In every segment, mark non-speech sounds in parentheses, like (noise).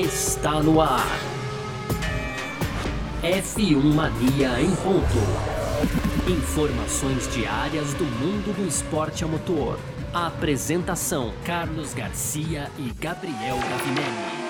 está no ar. F1 Mania em ponto. Informações diárias do mundo do esporte a motor. A apresentação: Carlos Garcia e Gabriel Gavinelli.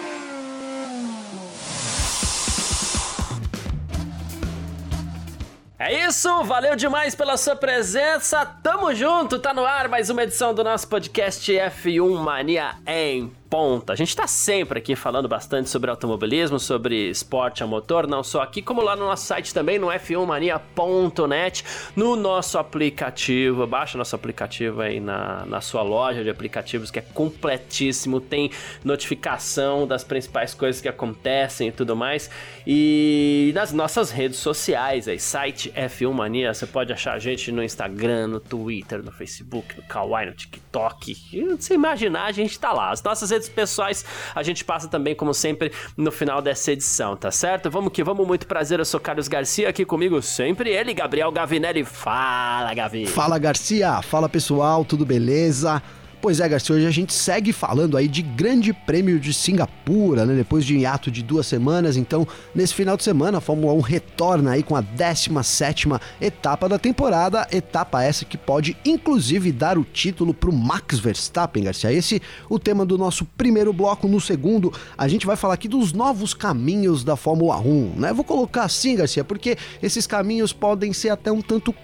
É isso, valeu demais pela sua presença. Tamo junto, tá no ar mais uma edição do nosso podcast F1 Mania em ponta. A gente está sempre aqui falando bastante sobre automobilismo, sobre esporte a motor, não só aqui, como lá no nosso site também, no f1mania.net, no nosso aplicativo. Baixa nosso aplicativo aí na, na sua loja de aplicativos, que é completíssimo, tem notificação das principais coisas que acontecem e tudo mais. E nas nossas redes sociais, aí, site F1 Mania, você pode achar a gente no Instagram, no Twitter, no Facebook, no Kawaii, no TikTok. E, você imaginar, a gente tá lá. As nossas redes redes pessoais a gente passa também, como sempre, no final dessa edição, tá certo? Vamos que vamos, muito prazer. Eu sou Carlos Garcia, aqui comigo sempre ele, Gabriel Gavinelli. Fala, Gavi. Fala, Garcia. Fala, pessoal. Tudo beleza? Pois é, Garcia, hoje a gente segue falando aí de Grande Prêmio de Singapura, né? Depois de um hiato de duas semanas, então, nesse final de semana, a Fórmula 1 retorna aí com a 17 etapa da temporada, etapa essa que pode inclusive dar o título para o Max Verstappen, Garcia. Esse o tema do nosso primeiro bloco. No segundo, a gente vai falar aqui dos novos caminhos da Fórmula 1, né? Vou colocar assim, Garcia, porque esses caminhos podem ser até um tanto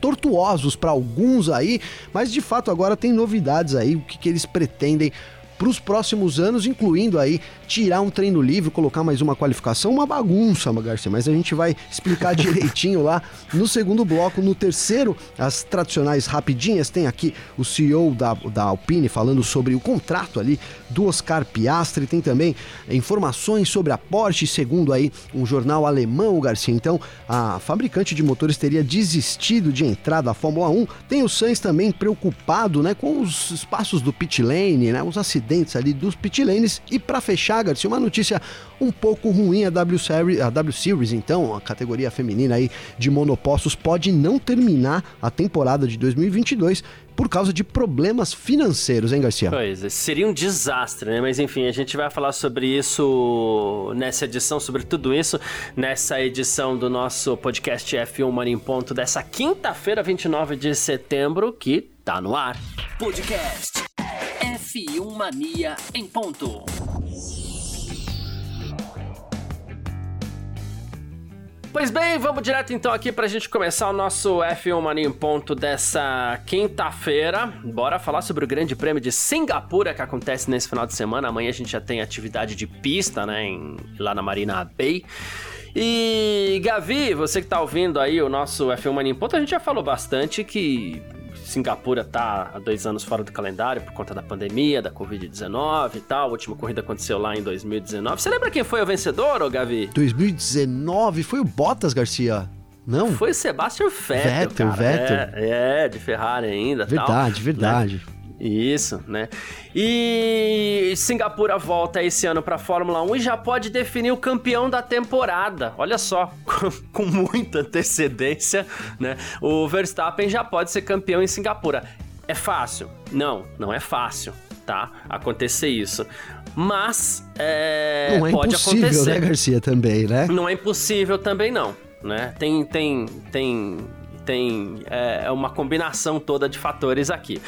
tortuosos para alguns aí, mas de fato agora tem novidades aí, o que, que eles pretendem para os próximos anos, incluindo aí tirar um treino livre, colocar mais uma qualificação, uma bagunça, Garcia, mas a gente vai explicar (laughs) direitinho lá no segundo bloco. No terceiro, as tradicionais rapidinhas, tem aqui o CEO da, da Alpine falando sobre o contrato ali do Oscar Piastri, tem também informações sobre a Porsche, segundo aí um jornal alemão, Garcia. Então, a fabricante de motores teria desistido de entrar da Fórmula 1. Tem o Sainz também preocupado, né, com os espaços do pit lane, né, os acidentes ali dos pit lanes. E para fechar, Garcia, uma notícia um pouco ruim a W Series, a W Series, então, a categoria feminina aí de monopostos pode não terminar a temporada de 2022 por causa de problemas financeiros, hein, Garcia? Pois, é, seria um desastre, né? Mas enfim, a gente vai falar sobre isso nessa edição, sobre tudo isso, nessa edição do nosso podcast F1 Mania em Ponto dessa quinta-feira, 29 de setembro, que tá no ar. Podcast F1 Mania em Ponto. Pois bem, vamos direto então aqui pra gente começar o nosso F1 Mania em ponto dessa quinta-feira. Bora falar sobre o Grande Prêmio de Singapura que acontece nesse final de semana. Amanhã a gente já tem atividade de pista, né, em, lá na Marina Bay. E Gavi, você que tá ouvindo aí o nosso F1 Mania em ponto, a gente já falou bastante que Singapura tá há dois anos fora do calendário por conta da pandemia, da Covid-19 e tal. A última corrida aconteceu lá em 2019. Você lembra quem foi o vencedor, ô Gavi? 2019 foi o Bottas, Garcia. Não? Foi o Sebastian Vettel, Vettel, cara. Vettel. É, é, de Ferrari ainda. Verdade, tal, verdade. Né? Isso, né? E Singapura volta esse ano para Fórmula 1 e já pode definir o campeão da temporada. Olha só, (laughs) com muita antecedência, né? O Verstappen já pode ser campeão em Singapura. É fácil? Não, não é fácil, tá? Acontecer isso. Mas é, não é pode impossível, acontecer. né, Garcia, também, né? Não é impossível também não, né? Tem tem tem tem é, uma combinação toda de fatores aqui.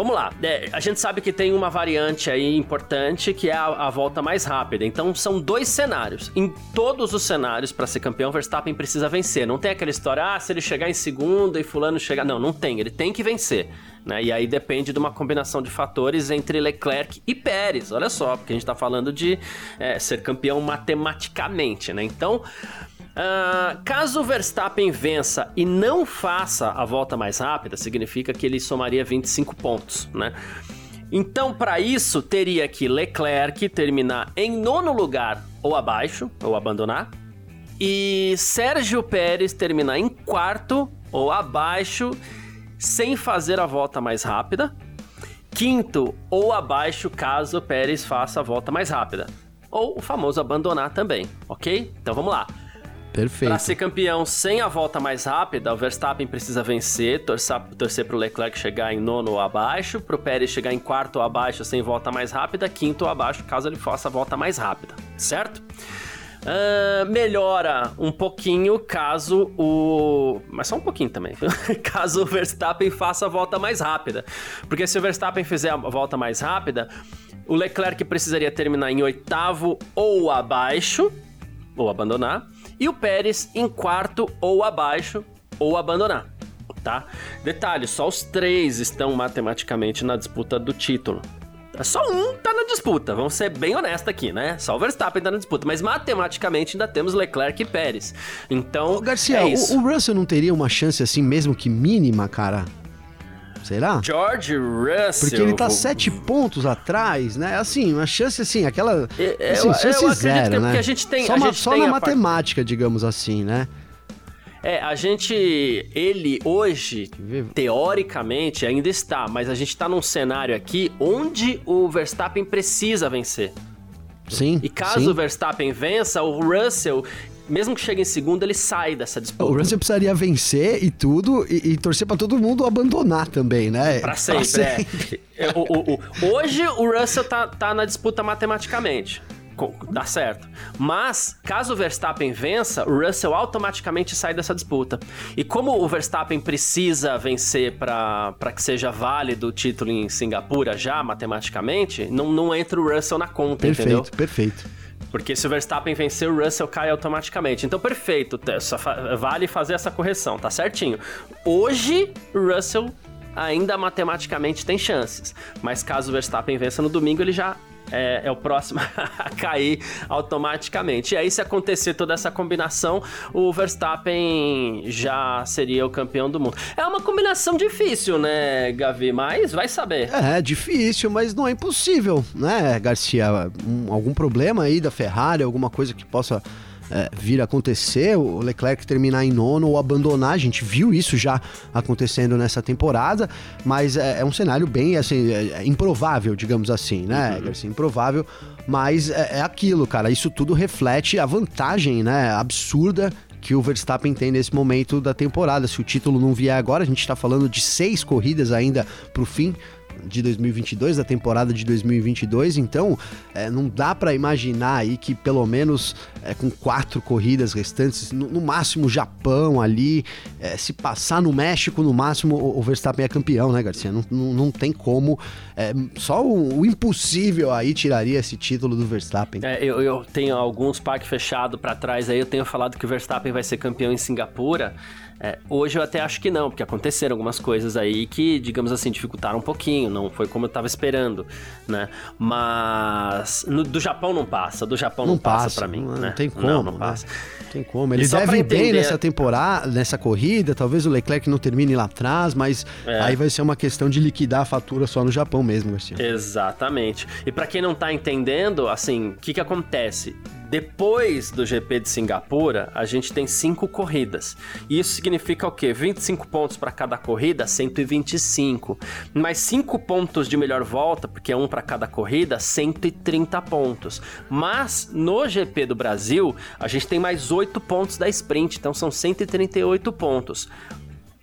Vamos lá, é, a gente sabe que tem uma variante aí importante que é a, a, volta mais rápida. Então são dois cenários. Em todos os cenários, para ser campeão, Verstappen precisa vencer. Não tem aquela história, ah, se ele chegar em segundo e fulano chegar. Não, não tem. Ele tem que vencer. Né? E aí depende de uma combinação de fatores entre Leclerc e Pérez. Olha só, porque a gente está falando de é, ser campeão matematicamente, né? Então, Uh, caso Verstappen vença e não faça a volta mais rápida, significa que ele somaria 25 pontos, né? Então, para isso, teria que Leclerc terminar em nono lugar ou abaixo, ou abandonar, e Sérgio Pérez terminar em quarto ou abaixo, sem fazer a volta mais rápida. Quinto ou abaixo, caso Pérez faça a volta mais rápida. Ou o famoso abandonar também, ok? Então vamos lá. Perfeito. Para ser campeão sem a volta mais rápida, o Verstappen precisa vencer, torcer, torcer para o Leclerc chegar em nono ou abaixo, para o Pérez chegar em quarto ou abaixo sem volta mais rápida, quinto ou abaixo caso ele faça a volta mais rápida, certo? Uh, melhora um pouquinho caso o. Mas só um pouquinho também. (laughs) caso o Verstappen faça a volta mais rápida. Porque se o Verstappen fizer a volta mais rápida, o Leclerc precisaria terminar em oitavo ou abaixo, ou abandonar e o Pérez em quarto ou abaixo ou abandonar, tá? Detalhe, só os três estão matematicamente na disputa do título. Só um tá na disputa, vamos ser bem honestos aqui, né? Só o Verstappen tá na disputa, mas matematicamente ainda temos Leclerc e Pérez. Então, Ô, Garcia, é o, o Russell não teria uma chance assim mesmo que mínima, cara? Será? George Russell. Porque ele tá sete pontos atrás, né? Assim, uma chance assim, aquela. É, assim, eu, chance eu zero, né? Porque a gente tem. Só, uma, só tem na matemática, part... digamos assim, né? É, a gente. Ele hoje, teoricamente, ainda está, mas a gente tá num cenário aqui onde o Verstappen precisa vencer. Sim. E caso sim. o Verstappen vença, o Russell mesmo que chegue em segundo, ele sai dessa disputa. O Russell precisaria vencer e tudo, e, e torcer para todo mundo abandonar também, né? Pra sempre, pra sempre. É. o, o, o, hoje o Russell tá, tá na disputa matematicamente dá certo. Mas, caso o Verstappen vença, o Russell automaticamente sai dessa disputa. E como o Verstappen precisa vencer para que seja válido o título em Singapura já, matematicamente, não, não entra o Russell na conta, perfeito, entendeu? Perfeito, perfeito. Porque se o Verstappen vencer, o Russell cai automaticamente. Então, perfeito. Só vale fazer essa correção, tá certinho. Hoje, Russell ainda matematicamente tem chances. Mas caso o Verstappen vença no domingo, ele já é, é o próximo (laughs) a cair automaticamente. E aí, se acontecer toda essa combinação, o Verstappen já seria o campeão do mundo. É uma combinação difícil, né, Gavi? Mas vai saber. É, difícil, mas não é impossível, né, Garcia? Um, algum problema aí da Ferrari, alguma coisa que possa é, vir a acontecer, o Leclerc terminar em nono ou abandonar, a gente viu isso já acontecendo nessa temporada, mas é, é um cenário bem assim, é, é improvável, digamos assim, né, uhum. improvável, mas é, é aquilo, cara, isso tudo reflete a vantagem, né, absurda que o Verstappen tem nesse momento da temporada. Se o título não vier agora, a gente está falando de seis corridas ainda para o fim de 2022, da temporada de 2022. Então, é, não dá para imaginar aí que pelo menos é, com quatro corridas restantes, no, no máximo Japão ali, é, se passar no México, no máximo o, o Verstappen é campeão, né, Garcia? Não, não, não tem como. É, só o, o, impossível aí tiraria esse título do Verstappen. É, eu, eu tenho alguns parques fechados para trás aí, eu tenho falado que o Verstappen vai ser campeão em Singapura. É, hoje eu até acho que não, porque aconteceram algumas coisas aí que, digamos assim, dificultaram um pouquinho, não foi como eu tava esperando, né? Mas no, do Japão não passa, do Japão não, não passa, passa para mim, não, né? Não tem como, não, não passa. Não tem como. Ele deve ir bem nessa temporada, nessa corrida, talvez o Leclerc não termine lá atrás, mas é. aí vai ser uma questão de liquidar a fatura só no Japão mesmo, Garcia. Exatamente. E para quem não tá entendendo, assim, o que que acontece? Depois do GP de Singapura, a gente tem cinco corridas. Isso significa o quê? 25 pontos para cada corrida, 125. Mais 5 pontos de melhor volta, porque é um para cada corrida, 130 pontos. Mas no GP do Brasil, a gente tem mais 8 pontos da sprint, então são 138 pontos.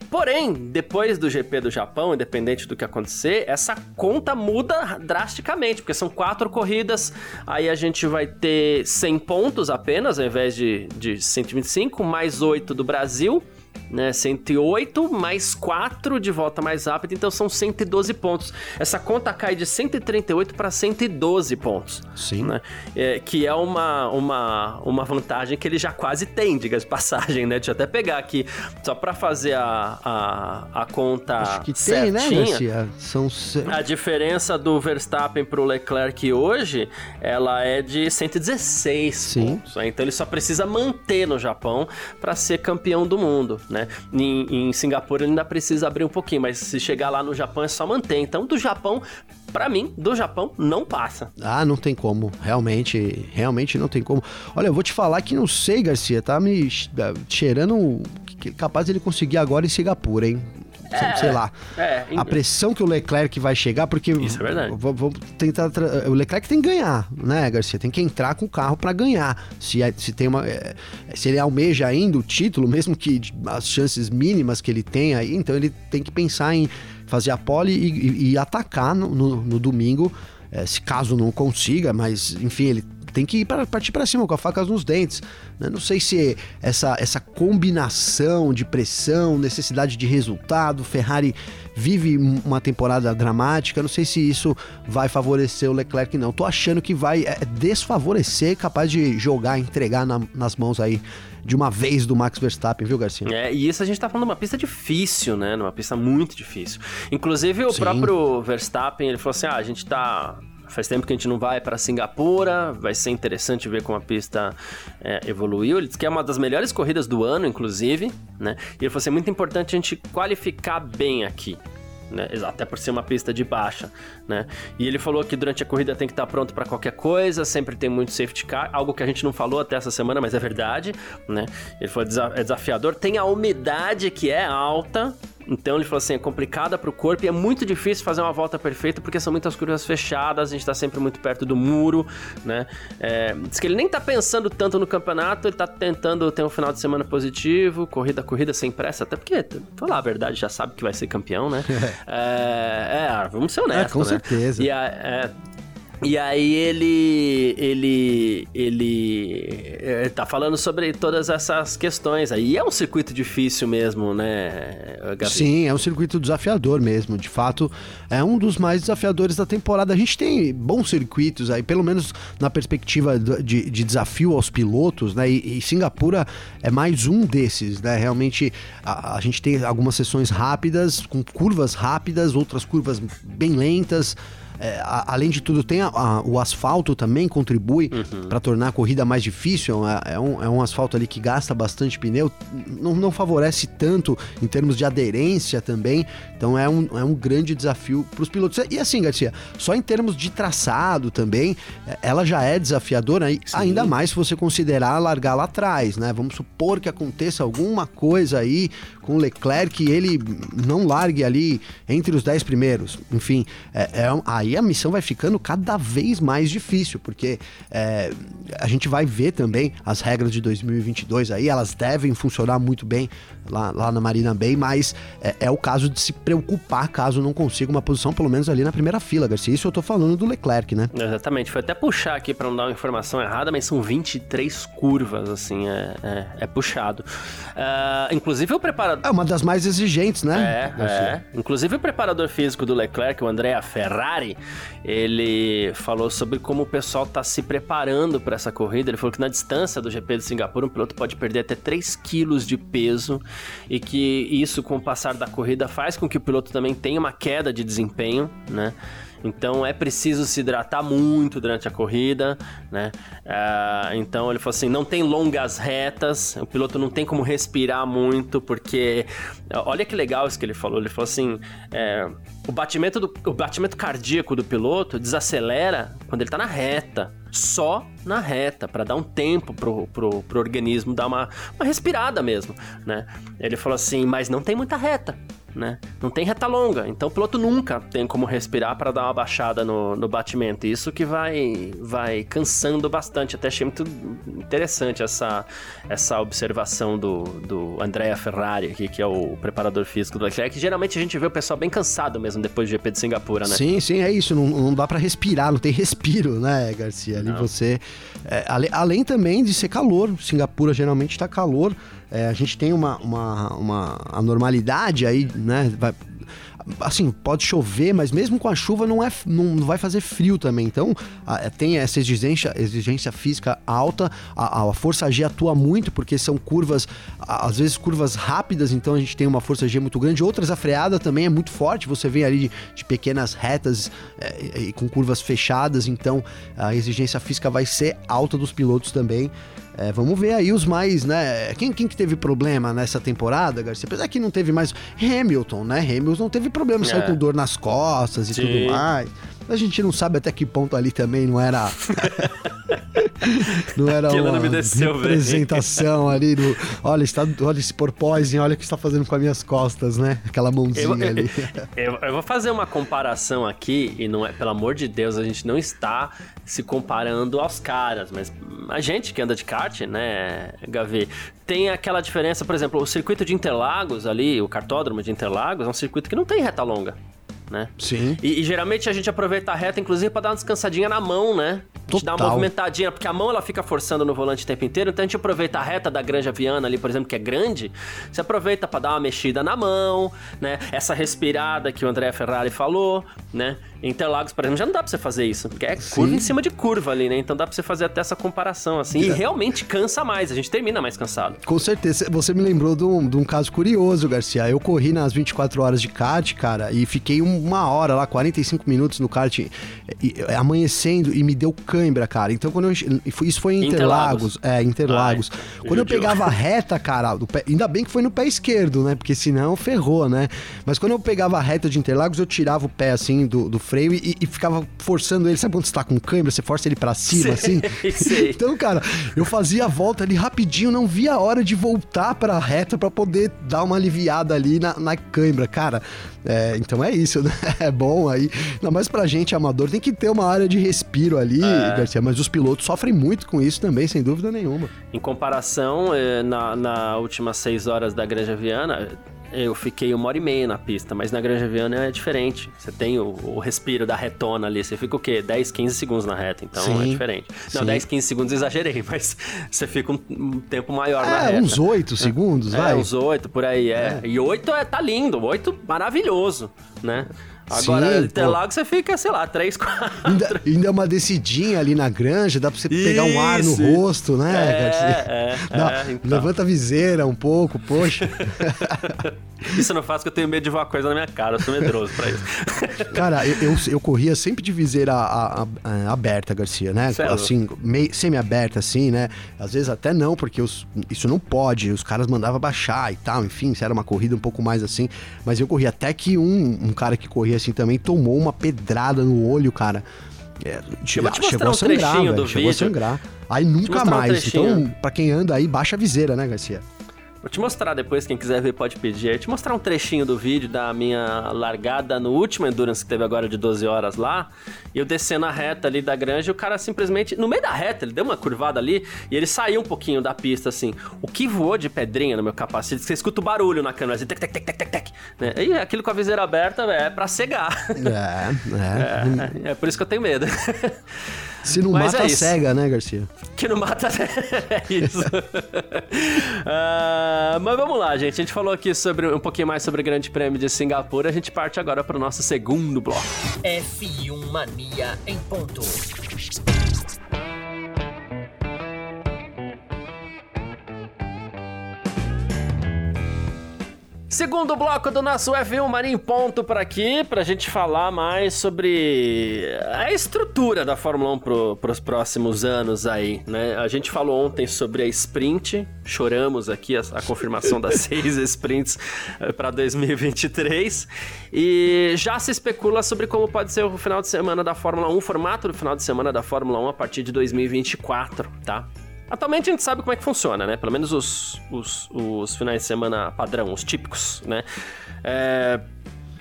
Porém, depois do GP do Japão, independente do que acontecer, essa conta muda drasticamente, porque são quatro corridas, aí a gente vai ter 100 pontos apenas, ao invés de, de 125, mais 8 do Brasil, né? 108 mais 4 de volta mais rápida, então são 112 pontos. Essa conta cai de 138 para 112 pontos. Sim. Né? É, que é uma, uma, uma vantagem que ele já quase tem, diga de passagem, né? Deixa eu até pegar aqui, só para fazer a, a, a conta Acho que tem, né, certinha. Garcia? São... A diferença do Verstappen pro Leclerc hoje, ela é de 116 Sim. pontos. Né? Então ele só precisa manter no Japão para ser campeão do mundo, né? Em, em Singapura ainda precisa abrir um pouquinho, mas se chegar lá no Japão é só manter. Então, do Japão, para mim, do Japão, não passa. Ah, não tem como. Realmente, realmente não tem como. Olha, eu vou te falar que não sei, Garcia, tá me cheirando capaz ele conseguir agora em Singapura, hein? É, sei lá. É, a pressão que o Leclerc vai chegar, porque. Isso é verdade. Vamos tentar. O Leclerc tem que ganhar, né, Garcia? Tem que entrar com o carro para ganhar. Se, se tem uma. É, se ele almeja ainda o título, (laughs) mesmo que as chances mínimas que ele tem aí, então ele tem que pensar em fazer a pole e, e, e atacar no, no, no domingo. É, se caso não consiga, mas enfim, ele tem que ir pra, partir para cima com a faca nos dentes. Né? Não sei se essa, essa combinação de pressão, necessidade de resultado, Ferrari vive uma temporada dramática. Não sei se isso vai favorecer o Leclerc, não. Tô achando que vai é, desfavorecer, capaz de jogar, entregar na, nas mãos aí de uma vez do Max Verstappen, viu, Garcia? É, e isso a gente tá falando de uma pista difícil, né? Uma pista muito difícil. Inclusive, o Sim. próprio Verstappen, ele falou assim: ah, a gente tá Faz tempo que a gente não vai para Singapura, vai ser interessante ver como a pista é, evoluiu. Ele disse que é uma das melhores corridas do ano, inclusive, né? E ele falou assim: é muito importante a gente qualificar bem aqui. Né? Até por ser uma pista de baixa, né? E ele falou que durante a corrida tem que estar pronto para qualquer coisa, sempre tem muito safety car, algo que a gente não falou até essa semana, mas é verdade, né? Ele falou é desafiador, tem a umidade que é alta, então ele falou assim: é complicada para o corpo e é muito difícil fazer uma volta perfeita porque são muitas curvas fechadas, a gente está sempre muito perto do muro, né? É, diz que ele nem está pensando tanto no campeonato, ele está tentando ter um final de semana positivo, corrida corrida sem pressa, até porque, falar a verdade, já sabe que vai ser campeão, né? (laughs) é, é, vamos ser honestos. É, com né? certeza. E a, é, e aí ele ele ele é, tá falando sobre todas essas questões. Aí é um circuito difícil mesmo, né, Gabi? Sim, é um circuito desafiador mesmo. De fato, é um dos mais desafiadores da temporada. A gente tem bons circuitos aí, pelo menos na perspectiva de, de desafio aos pilotos, né? E, e, Singapura é mais um desses, né? Realmente a, a gente tem algumas sessões rápidas, com curvas rápidas, outras curvas bem lentas. É, a, além de tudo, tem a, o asfalto também contribui uhum. para tornar a corrida mais difícil. É, é, um, é um asfalto ali que gasta bastante pneu, não, não favorece tanto em termos de aderência também. Então é um, é um grande desafio para os pilotos. E assim, Garcia, só em termos de traçado também, é, ela já é desafiadora, ainda mais se você considerar largar lá atrás, né? Vamos supor que aconteça alguma coisa aí com o Leclerc e ele não largue ali entre os 10 primeiros. Enfim, é, é, aí a missão vai ficando cada vez mais difícil, porque é, a gente vai ver também as regras de 2022 aí, elas devem funcionar muito bem lá, lá na Marina Bay, mas é, é, o caso de se preocupar caso não consiga uma posição, pelo menos ali na primeira fila, Garcia. Isso eu tô falando do Leclerc, né? Exatamente. Foi até puxar aqui para não dar uma informação errada, mas são 23 curvas, assim, é, é, é puxado. Uh, inclusive o preparador é uma das mais exigentes, né? É, é. Inclusive o preparador físico do Leclerc, o Andrea Ferrari, ele falou sobre como o pessoal está se preparando para essa corrida. Ele falou que na distância do GP de Singapura, um piloto pode perder até 3 quilos de peso e que isso, com o passar da corrida, faz com que o piloto também tenha uma queda de desempenho, né? Então é preciso se hidratar muito durante a corrida, né? Uh, então ele falou assim: não tem longas retas, o piloto não tem como respirar muito, porque. Olha que legal isso que ele falou. Ele falou assim: é, o, batimento do, o batimento cardíaco do piloto desacelera quando ele está na reta só na reta, para dar um tempo pro, pro, pro organismo dar uma, uma respirada mesmo, né? Ele falou assim, mas não tem muita reta né? Não tem reta longa, então o piloto nunca tem como respirar para dar uma baixada no, no batimento. Isso que vai, vai cansando bastante. Até achei muito interessante essa, essa observação do, do Andrea Ferrari, aqui, que é o preparador físico do Leclerc. Geralmente a gente vê o pessoal bem cansado mesmo depois do GP de Singapura, né? Sim, sim, é isso. Não, não dá para respirar, não tem respiro, né, Garcia? Ali não. você. É, além, além também de ser calor, Singapura geralmente está calor. É, a gente tem uma, uma, uma anormalidade aí, né? Vai, assim, pode chover, mas mesmo com a chuva não, é, não vai fazer frio também. Então, a, tem essa exigência, exigência física alta, a, a, força G atua muito, porque são curvas, às vezes curvas rápidas, então a gente tem uma força G muito grande. Outras, a freada também é muito forte, você vem ali de, de pequenas retas é, e com curvas fechadas, então a exigência física vai ser alta dos pilotos também. É, vamos ver aí os mais, né? Quem, quem que teve problema nessa temporada, Garcia? Apesar que não teve mais. Hamilton, né? Hamilton teve problema, é. saiu com dor nas costas e Sim. tudo mais. A gente não sabe até que ponto ali também não era. (laughs) não era Aquilo uma não desceu representação ali do. Olha, está, olha esse porpoise, olha o que está fazendo com as minhas costas, né? Aquela mãozinha Eu, ali. (laughs) eu- eu vou fazer uma comparação aqui, e não é, pelo amor de Deus, a gente não está se comparando aos caras, mas a gente que anda de kart, né, Gavi, tem aquela diferença, por exemplo, o circuito de Interlagos ali, o cartódromo de Interlagos, é um circuito que não tem reta longa. Né? Sim. E, e geralmente a gente aproveita a reta, inclusive, pra dar uma descansadinha na mão, né? A gente dá uma Total. movimentadinha, porque a mão ela fica forçando no volante o tempo inteiro, então a gente aproveita a reta da Granja Viana ali, por exemplo, que é grande, você aproveita pra dar uma mexida na mão, né? Essa respirada que o André Ferrari falou, né? Interlagos, por exemplo, já não dá pra você fazer isso, porque é curva Sim. em cima de curva ali, né? Então dá pra você fazer até essa comparação, assim, e realmente cansa mais, a gente termina mais cansado. Com certeza. Você me lembrou de um, de um caso curioso, Garcia. Eu corri nas 24 horas de kart, cara, e fiquei um- uma hora lá, 45 minutos no kart, e- e- amanhecendo, e me deu cãibra, cara. Então, quando eu. Isso foi em Interlagos. Interlagos. É, Interlagos. Ai, quando eu pegava a reta, cara, pé- ainda bem que foi no pé esquerdo, né? Porque senão ferrou, né? Mas quando eu pegava a reta de Interlagos, eu tirava o pé assim do, do freio e, e ficava forçando ele. Sabe quando você tá com cãibra, você força ele pra cima, assim? Sei, (laughs) sei. Então, cara, eu fazia a volta ali rapidinho, não via a hora de voltar pra reta pra poder dar uma aliviada ali na, na cãibra, cara. É, então é isso, né? (laughs) É bom aí. Ainda mais pra gente amador, tem que ter uma área de respiro ali, É. Garcia. Mas os pilotos sofrem muito com isso também, sem dúvida nenhuma. Em comparação, eh, na, na últimas seis horas da Granja Viana, eu fiquei uma hora e meia na pista, mas na Granja Viana é diferente. Você tem o, o respiro da retona ali, você fica o quê? 10, 15 segundos na reta, então é Sim, diferente. Não, sim. 10, 15 segundos exagerei, (laughs) mas você fica um, um tempo maior na É, reta. uns oito segundos, É, vai. uns oito por aí, é. E oito é, tá lindo, oito maravilhoso, né? Agora, Sim, Interlagos você fica, sei lá, três, (laughs) quatro. Ainda, ainda é uma descidinha ali na granja, dá pra você pegar um ar no Isso. rosto, né, É, Garcia? é, (laughs) é, então. Levanta a viseira um pouco, poxa. (laughs) Isso eu não faço porque eu tenho medo de voar coisa na minha cara, eu sou medroso pra isso. Cara, eu, eu, eu corria sempre de viseira a- a- a- aberta, Garcia, né? Sério? Assim, meio, semi-aberta, assim, né? Às vezes até não, porque os- isso não pode. Os caras mandavam baixar e tal, enfim, se era uma corrida um pouco mais assim. Mas eu corria até que um, um cara que corria assim também tomou uma pedrada no olho, cara. É, che- vou te mostrar chegou a um sangrar, velho, chegou a vídeo. sangrar. Aí nunca um mais. trechinho. então, pra quem anda aí, baixa a viseira, né, Garcia? Vou te mostrar depois, quem quiser ver pode pedir. Eu vou te mostrar um trechinho do vídeo da minha largada no último Endurance que teve agora de 12 horas lá. E eu descendo a reta ali da granja e o cara simplesmente, no meio da reta, ele deu uma curvada ali e ele saiu um pouquinho da pista assim. O que voou de pedrinha no meu capacete, você escuta o barulho na câmera, assim, tec, tec, tec, tec, tec, tec. Né? E aquilo com a viseira aberta é pra cegar. É, é. (laughs) É, é por isso que eu tenho medo. (laughs) Se não Mas mata, é isso. cega, né, Garcia? Que não mata. (laughs) é isso. (laughs) Ah, mas vamos lá, gente. A gente falou aqui sobre um pouquinho mais sobre o Grande Prêmio de Singapura. A gente parte agora para o nosso segundo bloco. F1 Mania em ponto. Segundo bloco do nosso F1 Mania em ponto por aqui, pra gente falar mais sobre a estrutura da Fórmula 1 pro, pros próximos anos aí, né? A gente falou ontem sobre a sprint, choramos aqui a, a confirmação das (laughs) seis sprints eh, pra 2023 e já se especula sobre como pode ser o final de semana da Fórmula 1, o formato do final de semana da Fórmula 1 a partir de 2024, tá? Atualmente a gente sabe como é que funciona, né? Pelo menos os, os, os finais de semana padrão, os típicos, né? É,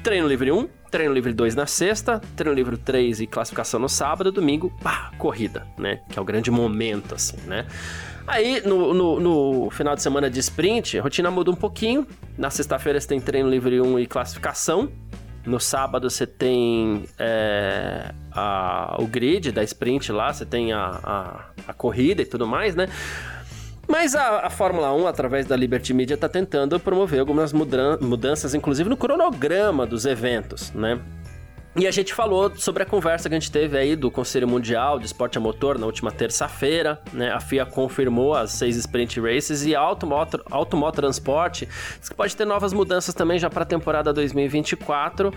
treino livre 1, treino livre 2 na sexta, treino livre 3 e classificação no sábado, domingo, pá, corrida, né? Que é o grande momento, assim, né? Aí, no, no, no final de semana de sprint, a rotina muda um pouquinho. Na sexta-feira você tem treino livre 1 e classificação. No sábado você tem é, a- o grid da sprint lá, você tem a, a, a corrida e tudo mais, né? Mas a, a Fórmula 1, através da Liberty Media, está tentando promover algumas mudan- mudanças, inclusive no cronograma dos eventos, né? E a gente falou sobre a conversa que a gente teve aí do Conselho Mundial de Esporte a Motor na última terça-feira, né? A FIA confirmou as seis sprint races e a Automotor, Automotor Transport diz que pode ter novas mudanças também já para a temporada 2024.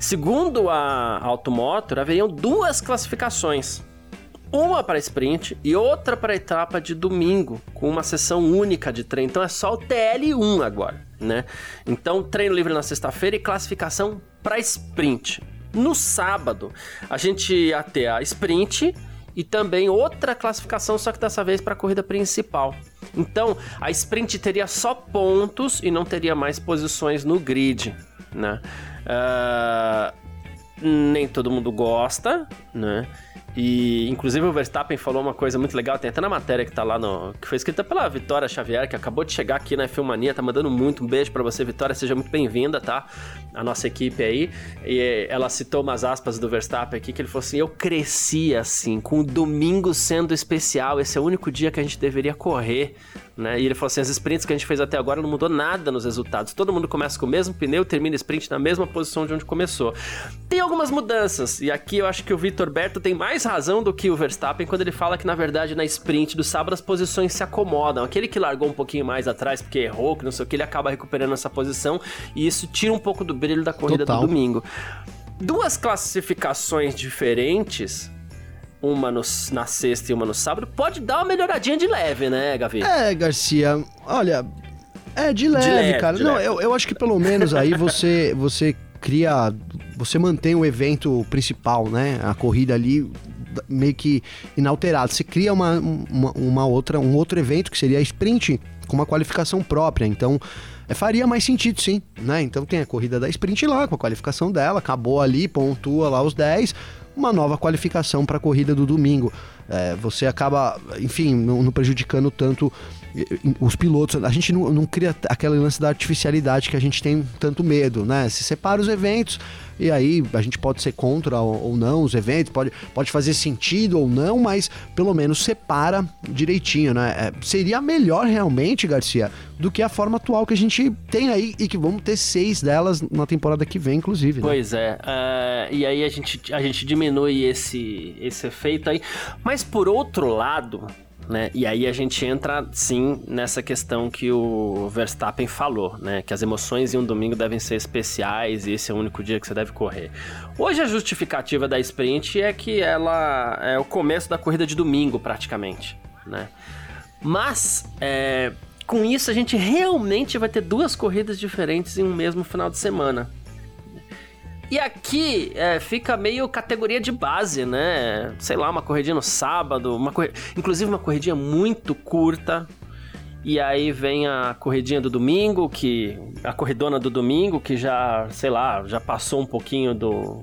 Segundo a Automotor, haveriam duas classificações. Uma para sprint e outra para etapa de domingo, com uma sessão única de treino. Então é só o TL1 agora, né? Então treino livre na sexta-feira e classificação para sprint. No sábado, a gente ia ter a sprint e também outra classificação, só que dessa vez para a corrida principal. Então, a sprint teria só pontos e não teria mais posições no grid, né? Uh, nem todo mundo gosta, né? E inclusive o Verstappen falou uma coisa muito legal, tem até na matéria que tá lá no. que foi escrita pela Vitória Xavier, que acabou de chegar aqui na Filmania, tá mandando muito um beijo para você, Vitória, seja muito bem-vinda, tá? A nossa equipe aí. E ela citou umas aspas do Verstappen aqui, que ele falou assim: Eu cresci assim, com o domingo sendo especial, esse é o único dia que a gente deveria correr. Né? E ele falou assim: as sprints que a gente fez até agora não mudou nada nos resultados. Todo mundo começa com o mesmo pneu, termina sprint na mesma posição de onde começou. Tem algumas mudanças, e aqui eu acho que o Vitor Berto tem mais razão do que o Verstappen quando ele fala que, na verdade, na sprint do sábado as posições se acomodam. Aquele que largou um pouquinho mais atrás porque errou, que não sei o que, ele acaba recuperando essa posição, e isso tira um pouco do brilho da corrida Total. do domingo. Duas classificações diferentes uma no, na sexta e uma no sábado, pode dar uma melhoradinha de leve, né, Gavi? É, Garcia, olha, é de leve, de leve cara. De Não, leve. Eu, eu acho que pelo menos aí você, (laughs) você cria, você mantém o evento principal, né? A corrida ali meio que inalterado. Você cria uma, uma, uma, outra, um outro evento que seria a sprint com uma qualificação própria. Então, é, faria mais sentido sim, né? Então tem a corrida da sprint lá, com a qualificação dela, acabou ali, pontua lá os 10 uma nova qualificação para a corrida do domingo. É, você acaba, enfim, não, não, prejudicando tanto os pilotos. A gente não, não cria aquele lance da artificialidade que a gente tem tanto medo, né? Se separa os eventos, e aí a gente pode ser contra ou não os eventos, pode, pode fazer sentido ou não, mas pelo menos separa direitinho, né? É, seria melhor realmente, Garcia, do que a forma atual que a gente tem aí e que vamos ter seis delas na temporada que vem, inclusive. Né? Pois é, uh, e aí a gente, a gente diminui esse, esse efeito aí. Mas por outro lado, né? E aí a gente entra sim nessa questão que o Verstappen falou, né? Que as emoções em um domingo devem ser especiais e esse é o único dia que você deve correr. Hoje a justificativa da sprint é que ela é o começo da corrida de domingo, praticamente, né? Mas é, com isso a gente realmente vai ter duas corridas diferentes em um mesmo final de semana. E aqui é, fica meio categoria de base, né? Sei lá, uma corridinha no sábado, uma cor... inclusive uma corridinha muito curta, e aí vem a corridinha do domingo, que a corridona do domingo, que já, sei lá, já passou um pouquinho do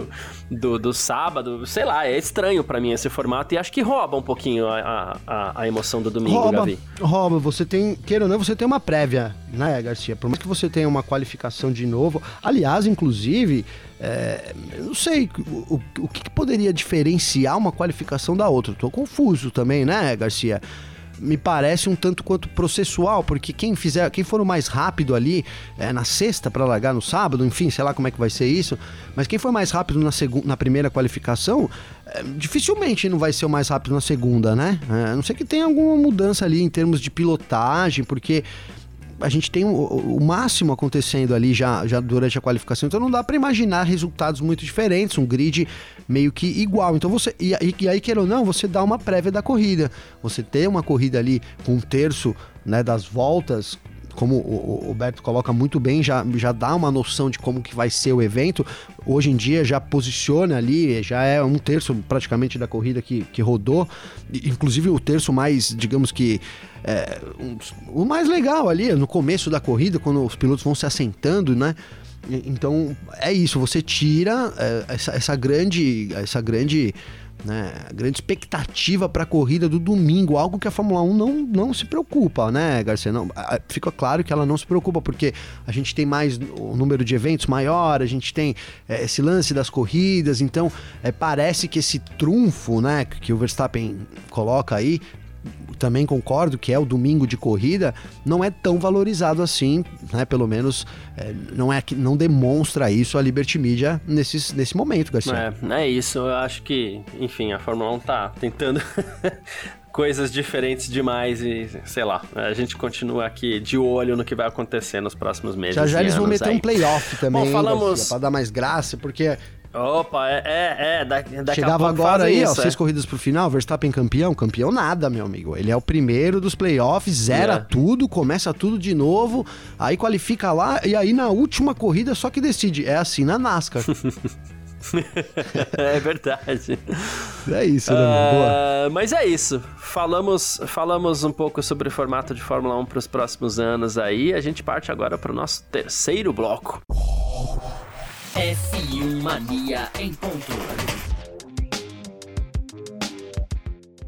(laughs) do, do, sábado. Sei lá, é estranho para mim esse formato e acho que rouba um pouquinho a, a, a emoção do domingo, rouba. Rouba, você tem, queira ou não, você tem uma prévia, né, Garcia? Por mais que você tenha uma qualificação de novo. Aliás, inclusive, é, não sei o, o que poderia diferenciar uma qualificação da outra. Tô confuso também, né, Garcia? Me parece um tanto quanto processual, porque quem fizer, quem for o mais rápido ali é, na sexta para largar no sábado, enfim, sei lá como é que vai ser isso, mas quem for mais rápido na, segunda, na primeira qualificação, é, dificilmente não vai ser o mais rápido na segunda, né? É, a não sei que tenha alguma mudança ali em termos de pilotagem, porque a gente tem o, o, máximo acontecendo ali já, já durante a qualificação, então não dá para imaginar resultados muito diferentes, um grid meio que igual. Então você. E, e, aí, queira ou não, você dá uma prévia da corrida. Você ter uma corrida ali com um terço né, das voltas como o, o coloca muito bem, já, já dá uma noção de como que vai ser o evento. Hoje em dia já posiciona ali, já é um terço praticamente da corrida que, que rodou, inclusive o terço mais, digamos que é, um, o mais legal ali, no começo da corrida, quando os pilotos vão se assentando, né? Então é isso, você tira é, essa, essa grande, essa grande né, grande expectativa para a corrida do domingo, algo que a Fórmula 1 não, não se preocupa, né, Garcia? Não, fica claro que ela não se preocupa, porque a gente tem mais o número de eventos maior, a gente tem é, esse lance das corridas, então é, parece que esse trunfo né, que o Verstappen coloca aí também concordo que é o domingo de corrida, não é tão valorizado assim, né? Pelo menos é, não é não demonstra isso a Liberty Media nesse, nesse momento, Garcia. É, é isso. Eu acho que, enfim, a Fórmula 1 tá tentando (laughs) coisas diferentes demais e, sei lá, a gente continua aqui de olho no que vai acontecer nos próximos meses. Já já eles vão meter aí. um playoff também, Bom, falamos... para dar mais graça, porque Opa, é, é, é daqui, daqui Chegava agora aí, isso, ó, é. seis corridas pro final, Verstappen campeão, campeão nada, meu amigo. Ele é o primeiro dos playoffs, zera é. tudo, começa tudo de novo, aí qualifica lá, e aí na última corrida só que decide. É assim na NASCAR. (laughs) é verdade. É isso, né? Uh, mas é isso. Falamos, falamos um pouco sobre o formato de Fórmula 1 para os próximos anos aí. A gente parte agora para o nosso terceiro bloco. F1 Mania em ponto.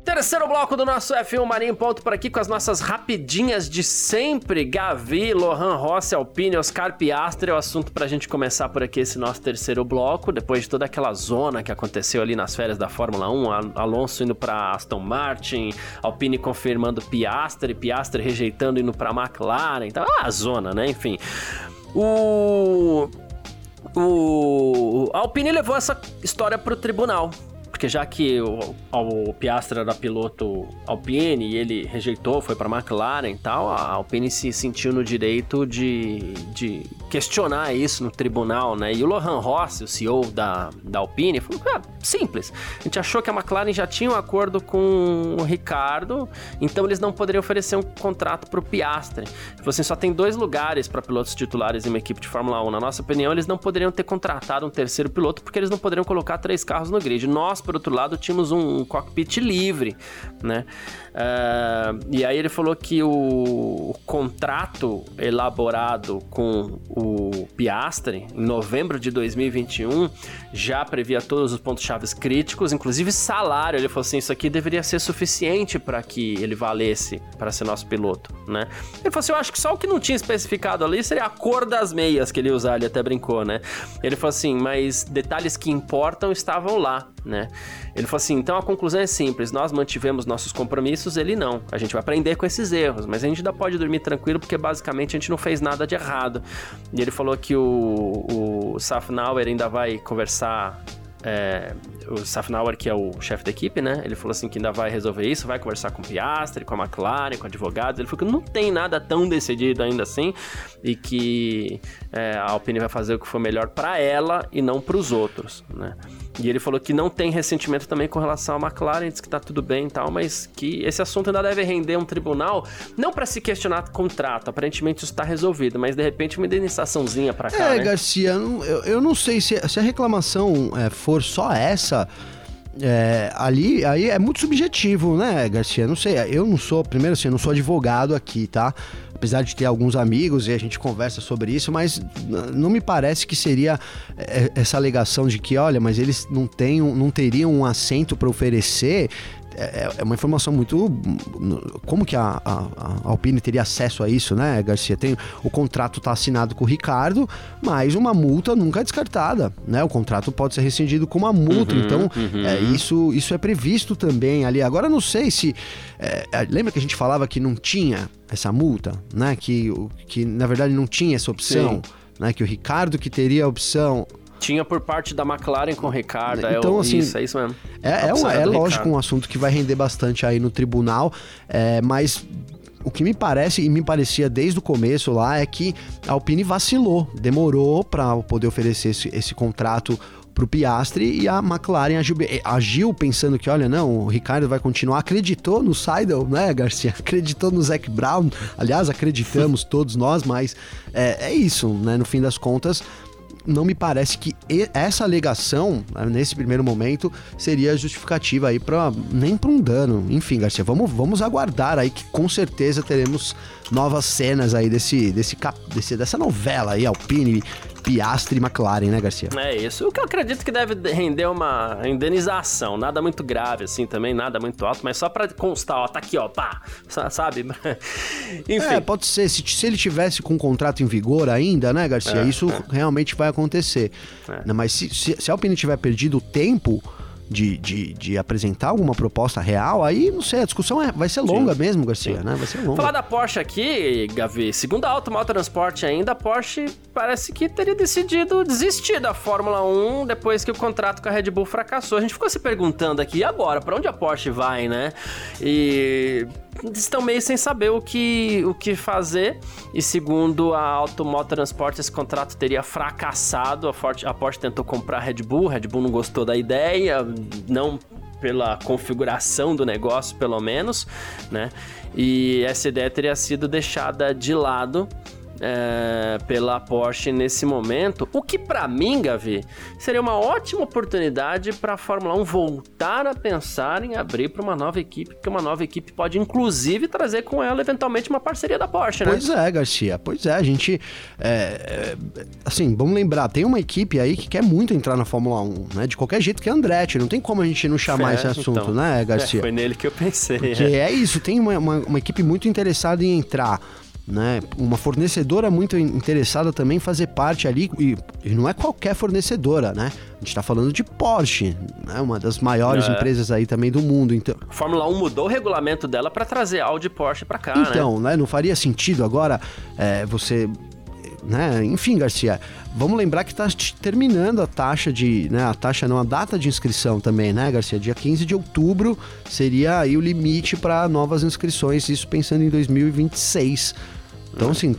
Terceiro bloco do nosso F1 Marinho Ponto por aqui com as nossas rapidinhas de sempre. Gavi, Lohan Rossi, Alpine, Oscar Piastri é o assunto pra gente começar por aqui esse nosso terceiro bloco. Depois de toda aquela zona que aconteceu ali nas férias da Fórmula 1, Alonso indo pra Aston Martin, Alpine confirmando Piastri, Piastri rejeitando indo pra McLaren. Então, ah, a zona, né? Enfim. O o a Alpine levou essa história pro tribunal porque já que o, o Piastra era piloto Alpine e ele rejeitou, foi para McLaren e tal, a Alpine se sentiu no direito de, de questionar isso no tribunal, né? E o Lohan Rossi, o CEO da, da Alpine, falou: ah, simples. A gente achou que a McLaren já tinha um acordo com o Ricardo, então eles não poderiam oferecer um contrato para o Piastre. Ele falou assim: só tem dois lugares para pilotos titulares em uma equipe de Fórmula 1. Na nossa opinião, eles não poderiam ter contratado um terceiro piloto porque eles não poderiam colocar três carros no grid. Nós, por outro lado, tínhamos um, um cockpit livre, né? Uh, e aí ele falou que o, o, contrato elaborado com o Piastre em novembro de 2021 já previa todos os pontos chaves críticos, inclusive salário. Ele falou assim: isso aqui deveria ser suficiente para que ele valesse para ser nosso piloto, né? Ele falou assim: eu acho que só o que não tinha especificado ali seria a cor das meias que ele ia usar. Ele até brincou, né? Ele falou assim: mas detalhes que importam estavam lá, né? Ele falou assim: então a conclusão é simples, nós mantivemos nossos compromissos, ele não. A gente vai aprender com esses erros, mas a gente ainda pode dormir tranquilo porque basicamente a gente não fez nada de errado. E ele falou que o, o Safnauer ainda vai conversar é, o Safnauer, que é o chefe da equipe, né? Ele falou assim que ainda vai resolver isso, vai conversar com o Piastri, com a McLaren, com advogados. Ele falou que não tem nada tão decidido ainda assim e que é, a Alpine vai fazer o que for melhor para ela e não para os outros, né? E ele falou que não tem ressentimento também com relação à McLaren, diz que tá tudo bem e tal, mas que esse assunto ainda deve render um tribunal, não para se questionar contrato, aparentemente isso está resolvido, mas de repente uma indenizaçãozinha para cá, É, né? Garcia, eu, eu não sei se, se a reclamação é, for só essa, é, ali aí é muito subjetivo, né, Garcia? Não sei, eu não sou, primeiro assim, eu não sou advogado aqui, tá? Apesar de ter alguns amigos e a gente conversa sobre isso, mas não me parece que seria é, essa alegação de que, olha, mas eles não, têm, não teriam um assento para oferecer é, é, uma informação muito. Como que a, a, a, Alpine teria acesso a isso, né, Garcia? Tem, o contrato está assinado com o Ricardo, mas uma multa nunca é descartada, né? O contrato pode ser rescindido com uma multa, uhum, então uhum. É, isso, isso é previsto também ali. Agora não sei se. É, é, lembra que a gente falava que não tinha essa multa, né? Que, que na verdade não tinha essa opção, Sim. né? Que o Ricardo que teria a opção tinha por parte da McLaren com o Ricardo. É então, é, assim, isso, é isso mesmo. É, é, um, é lógico um assunto que vai render bastante aí no tribunal, é, mas o que me parece e me parecia desde o começo lá é que a Alpine vacilou, demorou para poder oferecer esse, esse contrato para o Piastri e a McLaren agiu, agiu, pensando que, olha, não, o Ricardo vai continuar. Acreditou no Seidel, né, Garcia? (laughs) Acreditou no Zac Brown. Aliás, acreditamos todos nós, mas é, é isso, né? No fim das contas, não me parece que essa alegação, né, nesse primeiro momento, seria justificativa aí para nem para um dano. Enfim, Garcia, vamos, vamos aguardar aí que com certeza teremos novas cenas aí desse, desse, desse dessa novela aí, Alpine Piastri e McLaren, né, Garcia? É isso. O que eu acredito que deve render uma indenização. Nada muito grave, assim, também, nada muito alto, mas só pra constar, ó, tá aqui, ó, pá, sabe? (laughs) Enfim. É, pode ser. Se, se ele tivesse com um contrato em vigor ainda, né, Garcia? É, isso é. realmente vai acontecer. É. Mas se, se, se a Alpine tiver perdido o tempo de, de, de, apresentar alguma proposta real, aí não sei, a discussão é, vai ser longa Sim. mesmo, Garcia, Sim. né? Vai ser longa. Falar da Porsche aqui, Gavi, segundo a Automal Transporte ainda, a Porsche parece que teria decidido desistir da Fórmula 1 depois que o contrato com a Red Bull fracassou. A gente ficou se perguntando aqui, e agora, para onde a Porsche vai, né? E estão meio sem saber o que, o que fazer. E segundo a Automotor Transport, esse contrato teria fracassado. A, Ford, a Porsche tentou comprar a Red Bull, a Red Bull não gostou da ideia, não pela configuração do negócio, pelo menos, né? E essa ideia teria sido deixada de lado é, pela Porsche nesse momento, o que para mim, Gavi, seria uma ótima oportunidade para a Fórmula 1 voltar a pensar em abrir para uma nova equipe, porque uma nova equipe pode inclusive trazer com ela eventualmente uma parceria da Porsche, né? Pois é, Garcia, pois é, a gente, é, é, assim, vamos lembrar, tem uma equipe aí que quer muito entrar na Fórmula 1, né? De qualquer jeito que é Andretti, não tem como a gente não chamar é, esse assunto, então, né, Garcia? É, foi nele que eu pensei. Porque é, é isso, tem uma, uma, uma equipe muito interessada em entrar né? Uma fornecedora muito interessada também em fazer parte ali, e, e não é qualquer fornecedora, né? A gente está falando de Porsche, né? Uma das maiores é. empresas aí também do mundo. Então, a Fórmula 1 mudou o regulamento dela para trazer Audi e Porsche para cá, então, né? né? Não faria sentido agora é, você né? Enfim, Garcia, vamos lembrar que está terminando a taxa de, né? A taxa não, a data de inscrição também, né, Garcia? Dia 15 de outubro seria aí o limite para novas inscrições, isso pensando em 2026. Então, assim,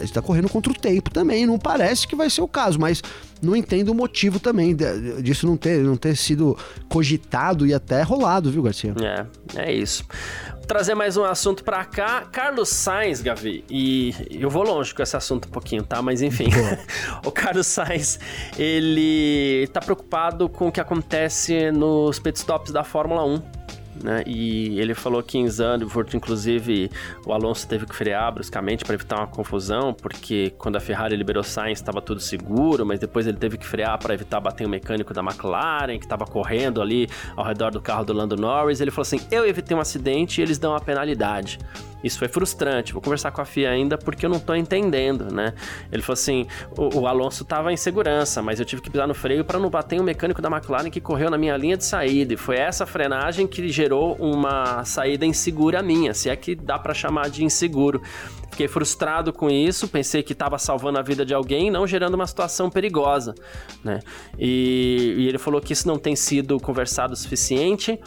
está correndo contra o tempo também. Não parece que vai ser o caso, mas não entendo o motivo também disso não ter, não ter sido cogitado e até rolado, viu, Garcia? É, é isso. Vou trazer mais um assunto para cá. Carlos Sainz, Gavi, e eu vou longe com esse assunto um pouquinho, tá? Mas enfim, (laughs) o Carlos Sainz, ele tá preocupado com o que acontece nos pitstops da Fórmula 1 né? E ele falou que em Zandvoort, inclusive, o Alonso teve que frear bruscamente para evitar uma confusão, porque quando a Ferrari liberou Sainz estava tudo seguro, mas depois ele teve que frear para evitar bater o mecânico da McLaren, que estava correndo ali ao redor do carro do Lando Norris. Ele falou assim: Eu evitei um acidente e eles dão a penalidade. Isso foi frustrante. Vou conversar com a FIA ainda porque eu não tô entendendo, né? Ele falou assim: o, o Alonso tava em segurança, mas eu tive que pisar no freio para não bater o mecânico da McLaren que correu na minha linha de saída. E foi essa frenagem que gerou uma saída insegura minha, se é que dá para chamar de inseguro. Fiquei frustrado com isso, pensei que estava salvando a vida de alguém, não gerando uma situação perigosa, né? E, e ele falou que isso não tem sido conversado o suficiente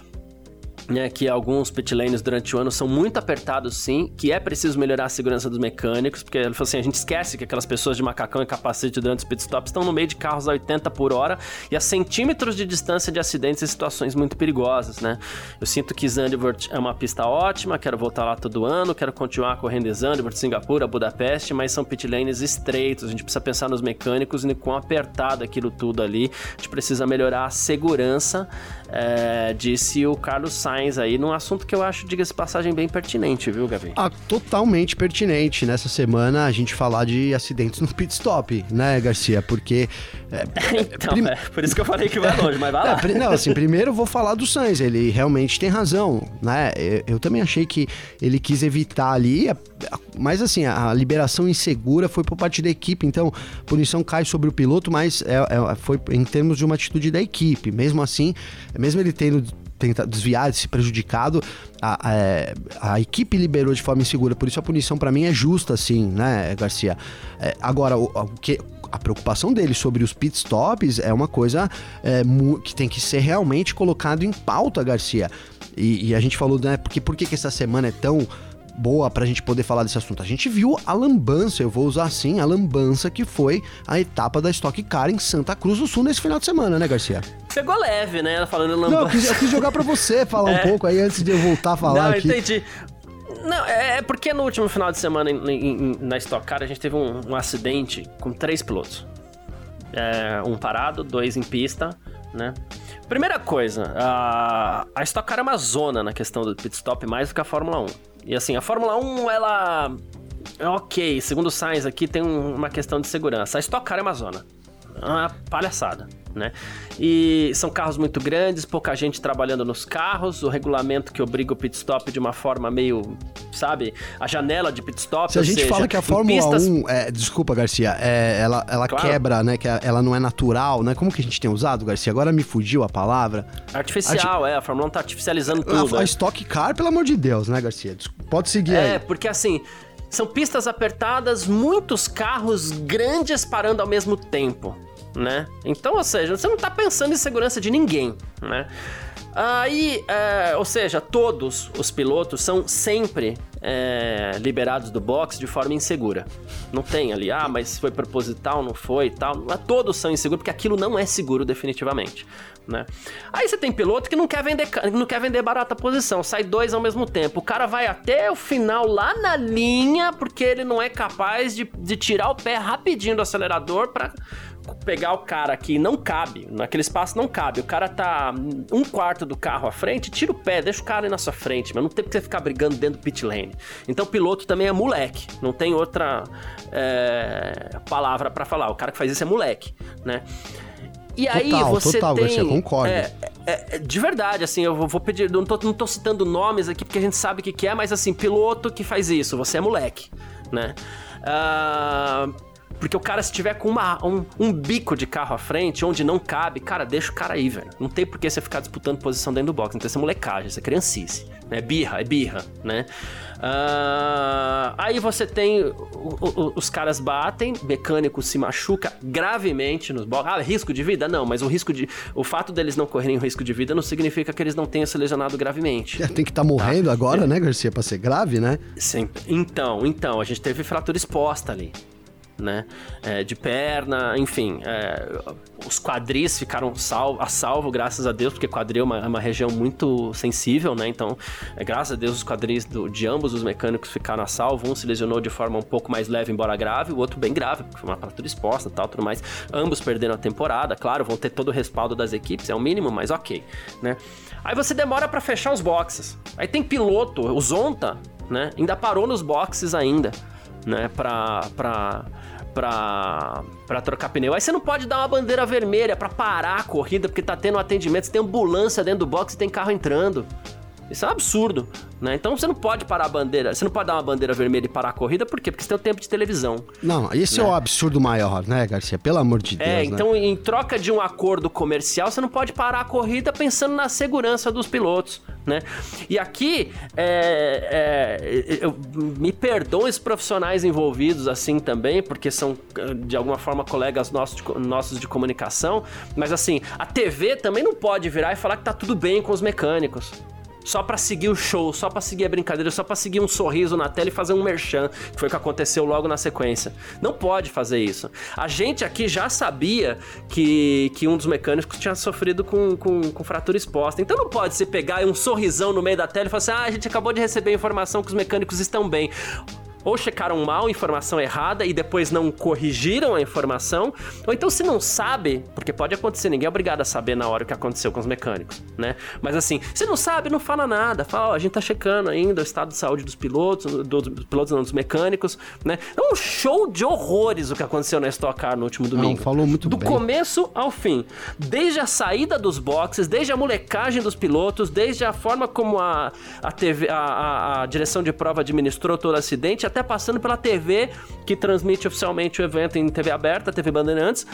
né, que alguns pit lanes durante o ano são muito apertados sim, que é preciso melhorar a segurança dos mecânicos, porque ele falou assim, a gente esquece que aquelas pessoas de macacão e capacete durante os pitstops estão no meio de carros a 80 por hora e a centímetros de distância de acidentes e situações muito perigosas, né? Eu sinto que Zandvoort é uma pista ótima, quero voltar lá todo ano, quero continuar correndo em Zandvoort, Singapura, Budapeste, mas são pit lanes estreitos, a gente precisa pensar nos mecânicos e quão apertado aquilo tudo ali, a gente precisa melhorar a segurança, é, disse o Carlos Sainz aí num assunto que eu acho, diga-se passagem, bem pertinente, viu, Gabi? Ah, totalmente pertinente nessa semana a gente falar de acidentes no pit stop, né, Garcia? Porque. É, (laughs) então, prim... é, por isso que eu falei que vai longe, mas vai (laughs) lá. É, não, assim, primeiro eu vou falar do Sainz, ele realmente tem razão, né? Eu, eu também achei que ele quis evitar ali, mas assim, a liberação insegura foi por parte da equipe, então a punição cai sobre o piloto, mas é, é, foi em termos de uma atitude da equipe. Mesmo assim, mesmo ele tendo tentar desviar, se prejudicado, a, a, é, a, equipe liberou de forma insegura. Por isso a punição para mim é justa, assim, né, Garcia? É, agora, o, o, que a preocupação dele sobre os pit stops é uma coisa é, que tem que ser realmente colocado em pauta, Garcia. E, e a gente falou, né? Porque por que essa semana é tão boa pra gente poder falar desse assunto. A gente viu a lambança, eu vou usar assim, a lambança que foi a etapa da Stock Car em Santa Cruz do Sul nesse final de semana, né, Garcia? Pegou leve, né? Falando lambança. Não, eu quis, eu quis jogar pra você falar (laughs) é. um pouco aí antes de eu voltar a falar Não, aqui. entendi. Não, é, é porque no último final de semana em, em, na Stock Car a gente teve um, um acidente com três pilotos. É, um parado, dois em pista, né? Primeira coisa, a, a Stock Car é uma zona na questão do pit stop mais do que a Fórmula 1. E assim, a Fórmula 1, ela. É ok, segundo o Sainz aqui tem uma questão de segurança. A Stock Car é uma zona. É uma palhaçada né? E são carros muito grandes, pouca gente trabalhando nos carros, o regulamento que obriga o pit stop de uma forma meio, sabe, a janela de pit stop. Se a gente seja, fala que a Fórmula pistas... 1, é, desculpa, Garcia, é, ela, ela claro. quebra, né? Que ela não é natural, né? Como que a gente tem usado, Garcia? Agora me fugiu a palavra. Artificial, Arti... é, a Fórmula 1 tá artificializando tudo. A, a Stock Car, pelo amor de Deus, né, Garcia? Pode seguir é, aí. É, porque assim. São pistas apertadas, muitos carros grandes parando ao mesmo tempo né? Então, ou seja, você não está pensando em segurança de ninguém, né? Aí, é, ou seja, todos os pilotos são sempre é, liberados do box de forma insegura. Não tem ali, ah, mas foi proposital, não foi e tal. Todos são inseguros, porque aquilo não é seguro definitivamente. né? Aí você tem piloto que não quer vender, não quer vender barata posição, sai dois ao mesmo tempo. O cara vai até o final lá na linha porque ele não é capaz de, de tirar o pé rapidinho do acelerador para pegar o cara que não cabe, naquele espaço não cabe. O cara tá um quarto do carro à frente, tira o pé, deixa o cara aí na sua frente, mas não tem que você ficar brigando dentro do pit lane. Então o piloto também é moleque, não tem outra é, palavra para falar. O cara que faz isso é moleque, né? E aí total, você total, tem. Garcia, concordo. É, é, é, de verdade, assim, eu vou pedir. Não tô, não tô citando nomes aqui porque a gente sabe o que, que é, mas assim, piloto que faz isso, você é moleque, né? Uh, porque o cara, se tiver com uma, um, um, bico de carro à frente, onde não cabe, cara, deixa o cara aí, velho. Não tem por que você ficar disputando posição dentro do box. Não tem essa molecagem, essa criancice. É birra, é birra, né? Uh, aí você tem. O, o, os caras batem, mecânico se machuca gravemente nos boxes. Ah, risco de vida? Não, mas o risco de. O fato deles não correrem risco de vida não significa que eles não tenham se lesionado gravemente. É, tem que estar tá morrendo tá? agora, é. né, Garcia, pra ser grave, né? Sim. Então, então, a gente teve fratura exposta ali né? É, de perna, enfim. É, os quadris ficaram a salvo, graças a Deus, porque quadril é uma, é uma região muito sensível, né? Então, é, graças a Deus, os quadris do, de ambos os mecânicos ficaram a salvo. Um se lesionou de forma um pouco mais leve, embora grave, o outro bem grave, porque foi uma fratura exposta tal, tudo mais. Ambos perderam a temporada, claro, vão ter todo o respaldo das equipes, é o mínimo, mas ok, né? Aí você demora para fechar os boxes. Aí tem piloto, o Zonta, né? Ainda parou nos boxes ainda, né? Pra, pra pra, pra trocar pneu. Aí você não pode dar uma bandeira vermelha para parar a corrida porque tá tendo atendimento, você tem ambulância dentro do box tem carro entrando. Isso é um absurdo, né? Então você não pode parar a bandeira, você não pode dar uma bandeira vermelha e parar a corrida, por quê? Porque você tem o tempo de televisão. Não, esse né? é o absurdo maior, né, Garcia? Pelo amor de é, Deus. É, então né? em troca de um acordo comercial, você não pode parar a corrida pensando na segurança dos pilotos, né? E aqui, é, é, eu, me perdoem os profissionais envolvidos assim também, porque são de alguma forma colegas nossos de, nossos de comunicação, mas assim, a TV também não pode virar e falar que tá tudo bem com os mecânicos só para seguir o show, só para seguir a brincadeira, só para seguir um sorriso na tela e fazer um merchan, que foi o que aconteceu logo na sequência. Não pode fazer isso. A gente aqui já sabia que, que um dos mecânicos tinha sofrido com, com, com fratura exposta. Então não pode se pegar um sorrisão no meio da tela e falar assim: ah, a gente acabou de receber a informação que os mecânicos estão bem ou checaram mal a informação errada e depois não corrigiram a informação, ou então se não sabe, porque pode acontecer, ninguém é obrigado a saber na hora o que aconteceu com os mecânicos, né? Mas assim, se não sabe, não fala nada, fala, ó, a gente tá checando ainda o estado de saúde dos pilotos, dos pilotos não, dos mecânicos, né? É um show de horrores o que aconteceu na Stock Car no último domingo. Não, falou muito Do bem. começo ao fim, desde a saída dos boxes, desde a molecagem dos pilotos, desde a forma como a, a, TV, a, a, a direção de prova administrou todo o acidente, até passando pela TV, que transmite oficialmente o evento em TV aberta, TV Bandeirantes,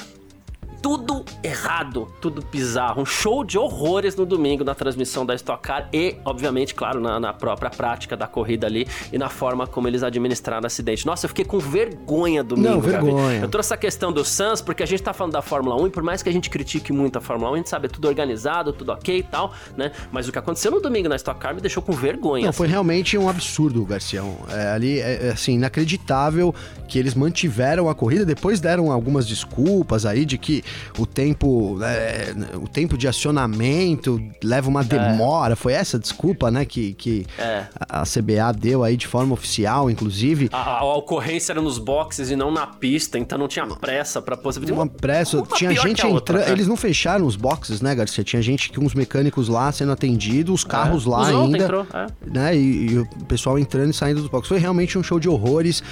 tudo errado, tudo bizarro. Um show de horrores no domingo na transmissão da Stock Car e, obviamente, claro, na, na, própria prática da corrida ali e na forma como eles administraram o acidente. Nossa, eu fiquei com vergonha domingo, Não, vergonha. Eu trouxe essa questão do Sans porque a gente tá falando da Fórmula 1 e por mais que a gente critique muito a Fórmula 1, a gente sabe, é tudo organizado, tudo ok e tal, né? Mas o que aconteceu no domingo na Stock Car me deixou com vergonha. Não, assim. foi realmente um absurdo, Garcião. É, ali, é, é, assim, inacreditável que eles mantiveram a corrida, depois deram algumas desculpas aí de que o tempo, é, o tempo de acionamento leva uma é. demora. É. Foi essa desculpa, né, que, que é. a CBA deu aí de forma oficial, inclusive. A, a, ocorrência era nos boxes e não na pista, então não tinha pressa para possibilidade. Uma pressa, uma tinha gente entrando, né? eles não fecharam os boxes, né, Garcia? Tinha gente com os mecânicos lá sendo atendidos, os carros é. lá ainda, entrou, é. né? E, e, o pessoal entrando e saindo dos boxes. Foi realmente um show de horrores.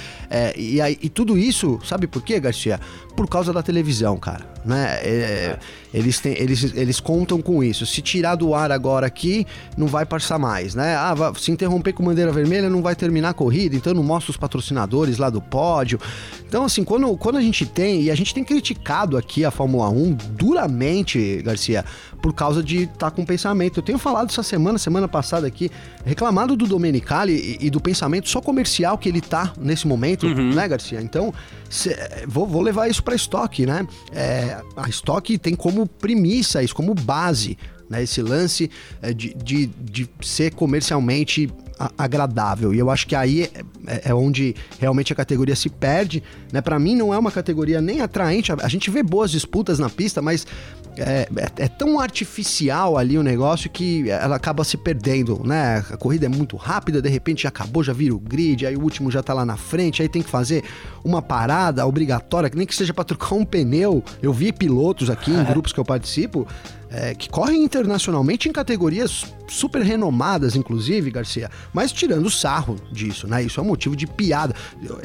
e, aí, e tudo isso, sabe por quê, Garcia? Por causa da televisão, cara, né? É, é, eles, têm, eles, eles contam com isso. Se tirar do ar agora aqui, não vai passar mais, né? Ah, se interromper com bandeira vermelha, não vai terminar a corrida, então não mostra os patrocinadores lá do pódio. Então, assim, quando, quando a gente tem, e a gente tem criticado aqui a Fórmula 1 duramente, Garcia, por causa de estar tá com pensamento. Eu tenho falado essa semana, semana passada aqui, reclamado do Domenicali e, e do pensamento só comercial que ele tá nesse momento, uhum. né, Garcia? Então, cê, vou, vou, levar isso para estoque, né? É, a estoque tem como premissa isso, como base, né? Esse lance é, de, de, de ser comercialmente agradável. E eu acho que aí é, é, é, onde realmente a categoria se perde. Né? Para mim, não é uma categoria nem atraente. A, gente vê boas disputas na pista, mas é, é, é, tão artificial ali o negócio que ela acaba se perdendo, né? A corrida é muito rápida, de repente já acabou, já vira o grid, aí o último já tá lá na frente, aí tem que fazer uma parada obrigatória, que nem que seja para trocar um pneu. Eu vi pilotos aqui em grupos que eu participo é, que correm internacionalmente em categorias super renomadas, inclusive, Garcia, mas tirando sarro disso, né? Isso é um motivo de piada.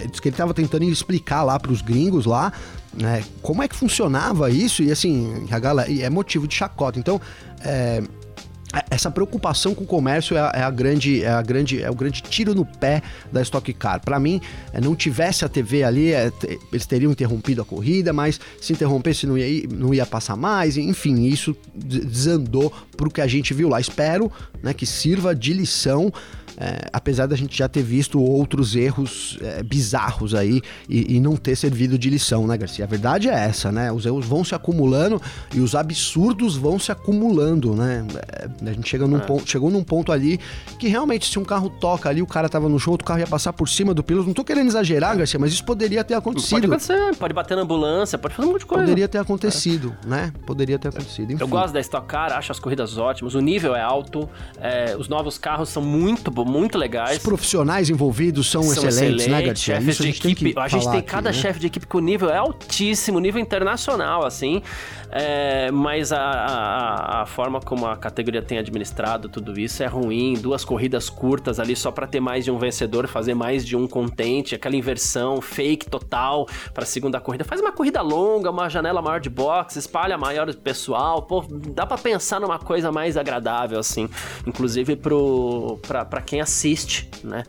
Diz que ele estava tentando explicar lá para os gringos lá, né, como é que funcionava isso e assim, a galera, é motivo de chacota. Então, é, essa preocupação com o comércio é a, é a, grande, é a grande, é o grande tiro no pé da Stock Car. Para mim, é, não tivesse a TV ali, é, eles teriam interrompido a corrida, mas se interrompesse não ia, não ia passar mais. Enfim, isso desandou para o que a gente viu lá. Espero, né, que sirva de lição é, apesar da gente já ter visto outros erros é, bizarros aí e, e, não ter servido de lição, né, Garcia? A verdade é essa, né? Os erros vão se acumulando e os absurdos vão se acumulando, né? É, a gente chega num é. ponto, chegou num ponto ali que realmente, se um carro toca ali, o cara tava no show, outro carro ia passar por cima do piloto. Não tô querendo exagerar, Garcia, mas isso poderia ter acontecido. Pode acontecer, pode bater na ambulância, pode fazer um monte de coisa. Poderia ter acontecido, né? Poderia ter acontecido. Enfim. Eu gosto da Stock Car, acho as corridas ótimas, o nível é alto, é, os novos carros são muito bons muito legais. Os profissionais envolvidos são, são excelentes, excelentes, né, Garcia? Chefes de equipe. A gente tem, cada aqui, né? chefe de equipe com nível é altíssimo, nível internacional, assim. É, mas a, a, a, forma como a categoria tem administrado tudo isso é ruim. Duas corridas curtas ali só para ter mais de um vencedor, fazer mais de um contente, aquela inversão fake total para segunda corrida. Faz uma corrida longa, uma janela maior de boxe, espalha maior pessoal. Pô, dá para pensar numa coisa mais agradável assim, inclusive para quem assiste, né?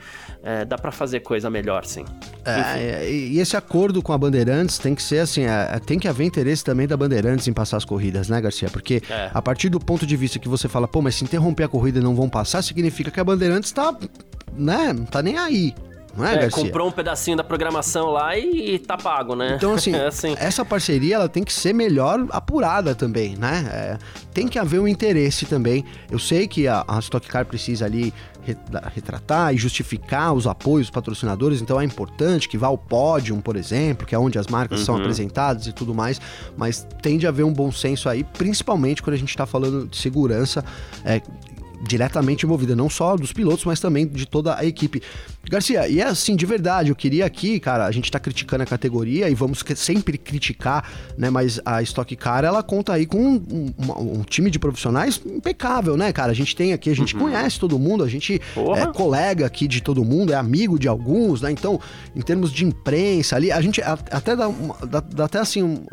É, dá para fazer coisa melhor, sim. É, e esse acordo com a Bandeirantes tem que ser assim, é, tem que haver interesse também da Bandeirantes em passar as corridas, né, Garcia? Porque é. a partir do ponto de vista que você fala, pô, mas se interromper a corrida e não vão passar, significa que a Bandeirantes tá, né, não tá nem aí. Não é, é Garcia? comprou um pedacinho da programação lá e, e tá pago, né? Então, assim, (laughs) é assim, essa parceria ela tem que ser melhor apurada também, né? É, tem que haver um interesse também. Eu sei que a, a Stock Car precisa ali retratar e justificar os apoios dos patrocinadores, então é importante que vá ao pódio, por exemplo, que é onde as marcas uhum. são apresentadas e tudo mais, mas tende a haver um bom senso aí, principalmente quando a gente está falando de segurança. É, diretamente envolvida, não só dos pilotos, mas também de toda a equipe. Garcia, e é assim, de verdade, eu queria aqui, cara, a gente tá criticando a categoria e vamos sempre criticar, né? Mas a Stock Car, ela conta aí com um, um, um time de profissionais impecável, né, cara? A gente tem aqui, a gente uhum. conhece todo mundo, a gente Porra. é colega aqui de todo mundo, é amigo de alguns, né? Então, em termos de imprensa ali, a gente até dá, dá, dá até assim, um,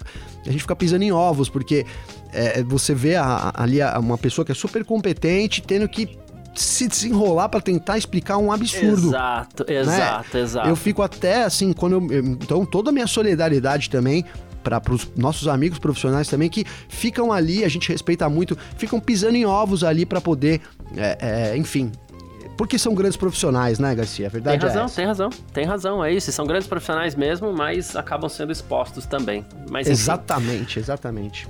a gente fica pisando em ovos, porque é, você vê a, ali uma pessoa que é super competente tendo que se desenrolar para tentar explicar um absurdo. Exato, né? exato, exato. Eu fico até assim, quando eu. Então, toda a minha solidariedade também para os nossos amigos profissionais também que ficam ali, a gente respeita muito, ficam pisando em ovos ali para poder, é, é, enfim. Porque são grandes profissionais, né, Garcia? A verdade tem razão, é tem razão, tem razão. É isso. São grandes profissionais mesmo, mas acabam sendo expostos também. Mas, exatamente, exatamente.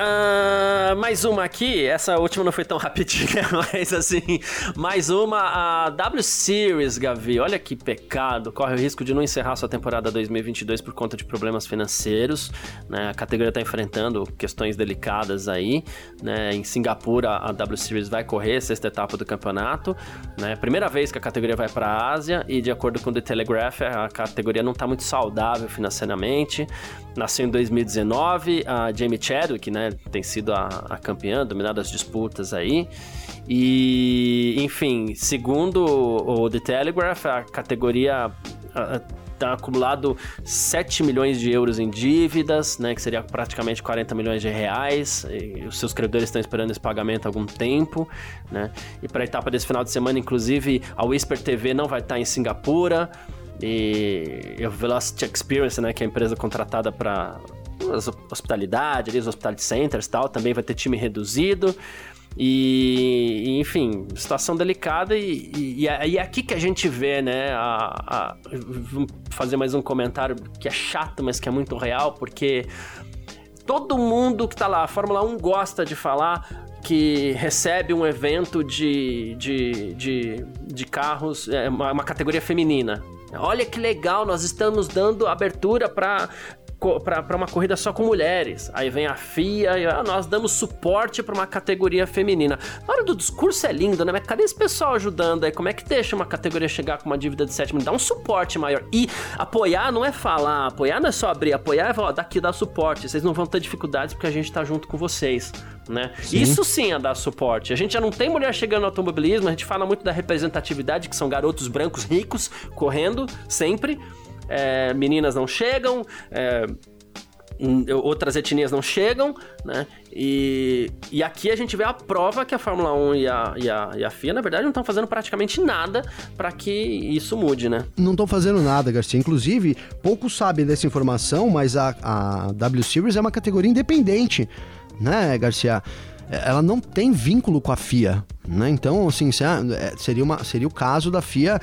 Uh, mais uma aqui, essa última não foi tão rapidinha, (laughs) mas assim, mais uma, a W Series, Gavi. Olha que pecado, corre o risco de não encerrar sua temporada 2022 por conta de problemas financeiros, né? A categoria está enfrentando questões delicadas aí, né? Em Singapura, a W Series vai correr a sexta etapa do campeonato, né? Primeira vez que a categoria vai para a Ásia e de acordo com o The Telegraph, a categoria não está muito saudável financeiramente. Nasceu em 2019, a Jamie Chadwick, né? Tem sido a, a campeã, dominado as disputas aí. E, enfim, segundo o The Telegraph, a categoria está acumulado 7 milhões de euros em dívidas, né, que seria praticamente 40 milhões de reais. os seus credores estão esperando esse pagamento há algum tempo, né? E para a etapa desse final de semana, inclusive, a Whisper TV não vai estar em Singapura. E a Velocity Experience, né, que é a empresa contratada para hospitalidade, ali, os hospitality centers e tal, também vai ter time reduzido. E, enfim, situação delicada e, e, e, é, é aqui que a gente vê, né? A, a, vou fazer mais um comentário que é chato, mas que é muito real, porque todo mundo que tá lá, a Fórmula 1 gosta de falar que recebe um evento de, de, de, de carros, é, uma, uma categoria feminina. Olha que legal, nós estamos dando abertura para para uma corrida só com mulheres. Aí vem a FIA e ah, nós damos suporte para uma categoria feminina. Na hora do discurso é lindo, né? Mas cadê esse pessoal ajudando aí? Como é que deixa uma categoria chegar com uma dívida de 7 milhões? Dá um suporte maior. E apoiar não é falar, apoiar não é só abrir, apoiar é falar, daqui dá suporte. Vocês não vão ter dificuldades porque a gente tá junto com vocês. Né? Sim. Isso sim é dar suporte. A gente já não tem mulher chegando no automobilismo, a gente fala muito da representatividade, que são garotos brancos ricos correndo sempre é, meninas não chegam, é, outras etnias não chegam, né? E, e aqui a gente vê a prova que a Fórmula 1 e a, e a, e a FIA, na verdade, não estão fazendo praticamente nada para que isso mude, né? Não estão fazendo nada, Garcia. Inclusive, poucos sabem dessa informação, mas a, a W Series é uma categoria independente, né, Garcia? Ela não tem vínculo com a FIA, né? Então, assim, é, seria, uma, seria o caso da FIA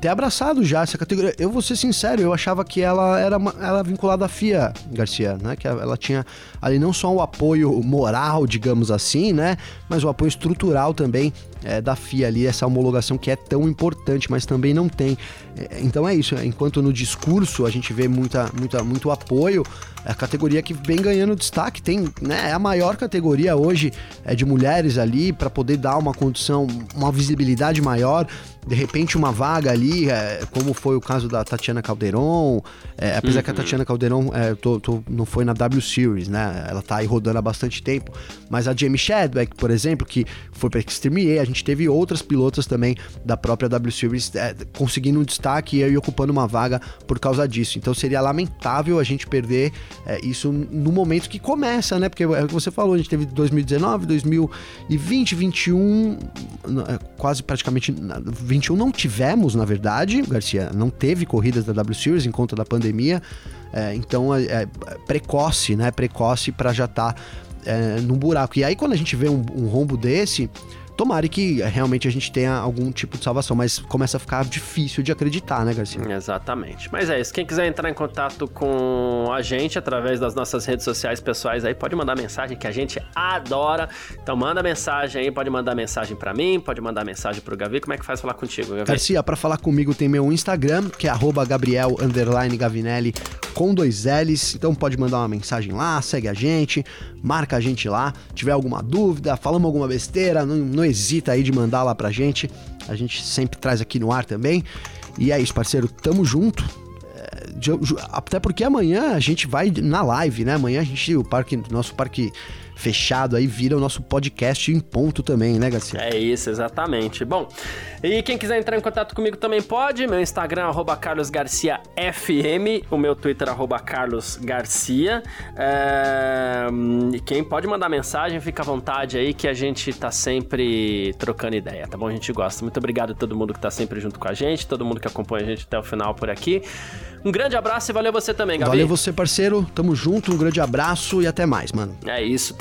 ter abraçado já essa categoria. Eu vou ser sincero, eu achava que ela era, ela vinculada à FIA, Garcia, né? Que ela tinha ali não só o apoio moral, digamos assim, né? Mas o apoio estrutural também é, da FIA ali, essa homologação que é tão importante, mas também não tem. É, então é isso, enquanto no discurso a gente vê muita, muita, muito apoio, é a categoria que vem ganhando destaque, tem, né, é a maior categoria hoje é de mulheres ali para poder dar uma condição, uma visibilidade maior de repente uma vaga ali, é, como foi o caso da Tatiana Calderon, é, apesar uhum. que a uhum. Tatiana Calderon é, tô, tô, não foi na W Series, né? Ela tá aí rodando há bastante tempo, mas a Jamie Shadbeck, por exemplo, que foi para Extreme E, a gente teve outras pilotas também da própria W Series é, conseguindo um destaque e ocupando uma vaga por causa disso. Então seria lamentável a gente perder é, isso no momento que começa, né? Porque é o que você falou, a gente teve 2019, 2020, 2021, quase praticamente 21 não tivemos, na verdade, Garcia, não teve corridas da W Series em conta da pandemia. É, então é, é, precoce, né? Precoce para já estar tá, é, num buraco. E aí, quando a gente vê um, um rombo desse, Tomara que realmente a gente tenha algum tipo de salvação, mas começa a ficar difícil de acreditar, né, Garcia? Exatamente. Mas é isso. Quem quiser entrar em contato com a gente através das nossas redes sociais pessoais aí, pode mandar mensagem que a gente adora. Então manda mensagem aí, pode mandar mensagem para mim, pode mandar mensagem pro Gavi. Como é que faz falar contigo, Gavi? Garcia, para falar comigo tem meu Instagram, que é Gabriel Gavinelli com dois L's. Então pode mandar uma mensagem lá, segue a gente, marca a gente lá. Tiver alguma dúvida, falamos alguma besteira, não, não hesita aí de mandar lá pra gente. A gente sempre traz aqui no ar também. E é isso, parceiro, tamo junto. É, até porque amanhã a gente vai na live, né? Amanhã a gente, o parque, nosso parque fechado aí vira o nosso podcast em ponto também, né, Garcia? É isso, exatamente. Bom, e quem quiser entrar em contato comigo também pode. Meu Instagram, arroba carlosgarciafm, o meu Twitter, arroba carlosgarcia. É... E quem pode mandar mensagem, fica à vontade aí que a gente tá sempre trocando ideia, tá bom? A gente gosta. Muito obrigado a todo mundo que tá sempre junto com a gente, todo mundo que acompanha a gente até o final por aqui. Um grande abraço e valeu você também, Gabi. Valeu você, parceiro. Tamo junto, um grande abraço e até mais, mano. É isso,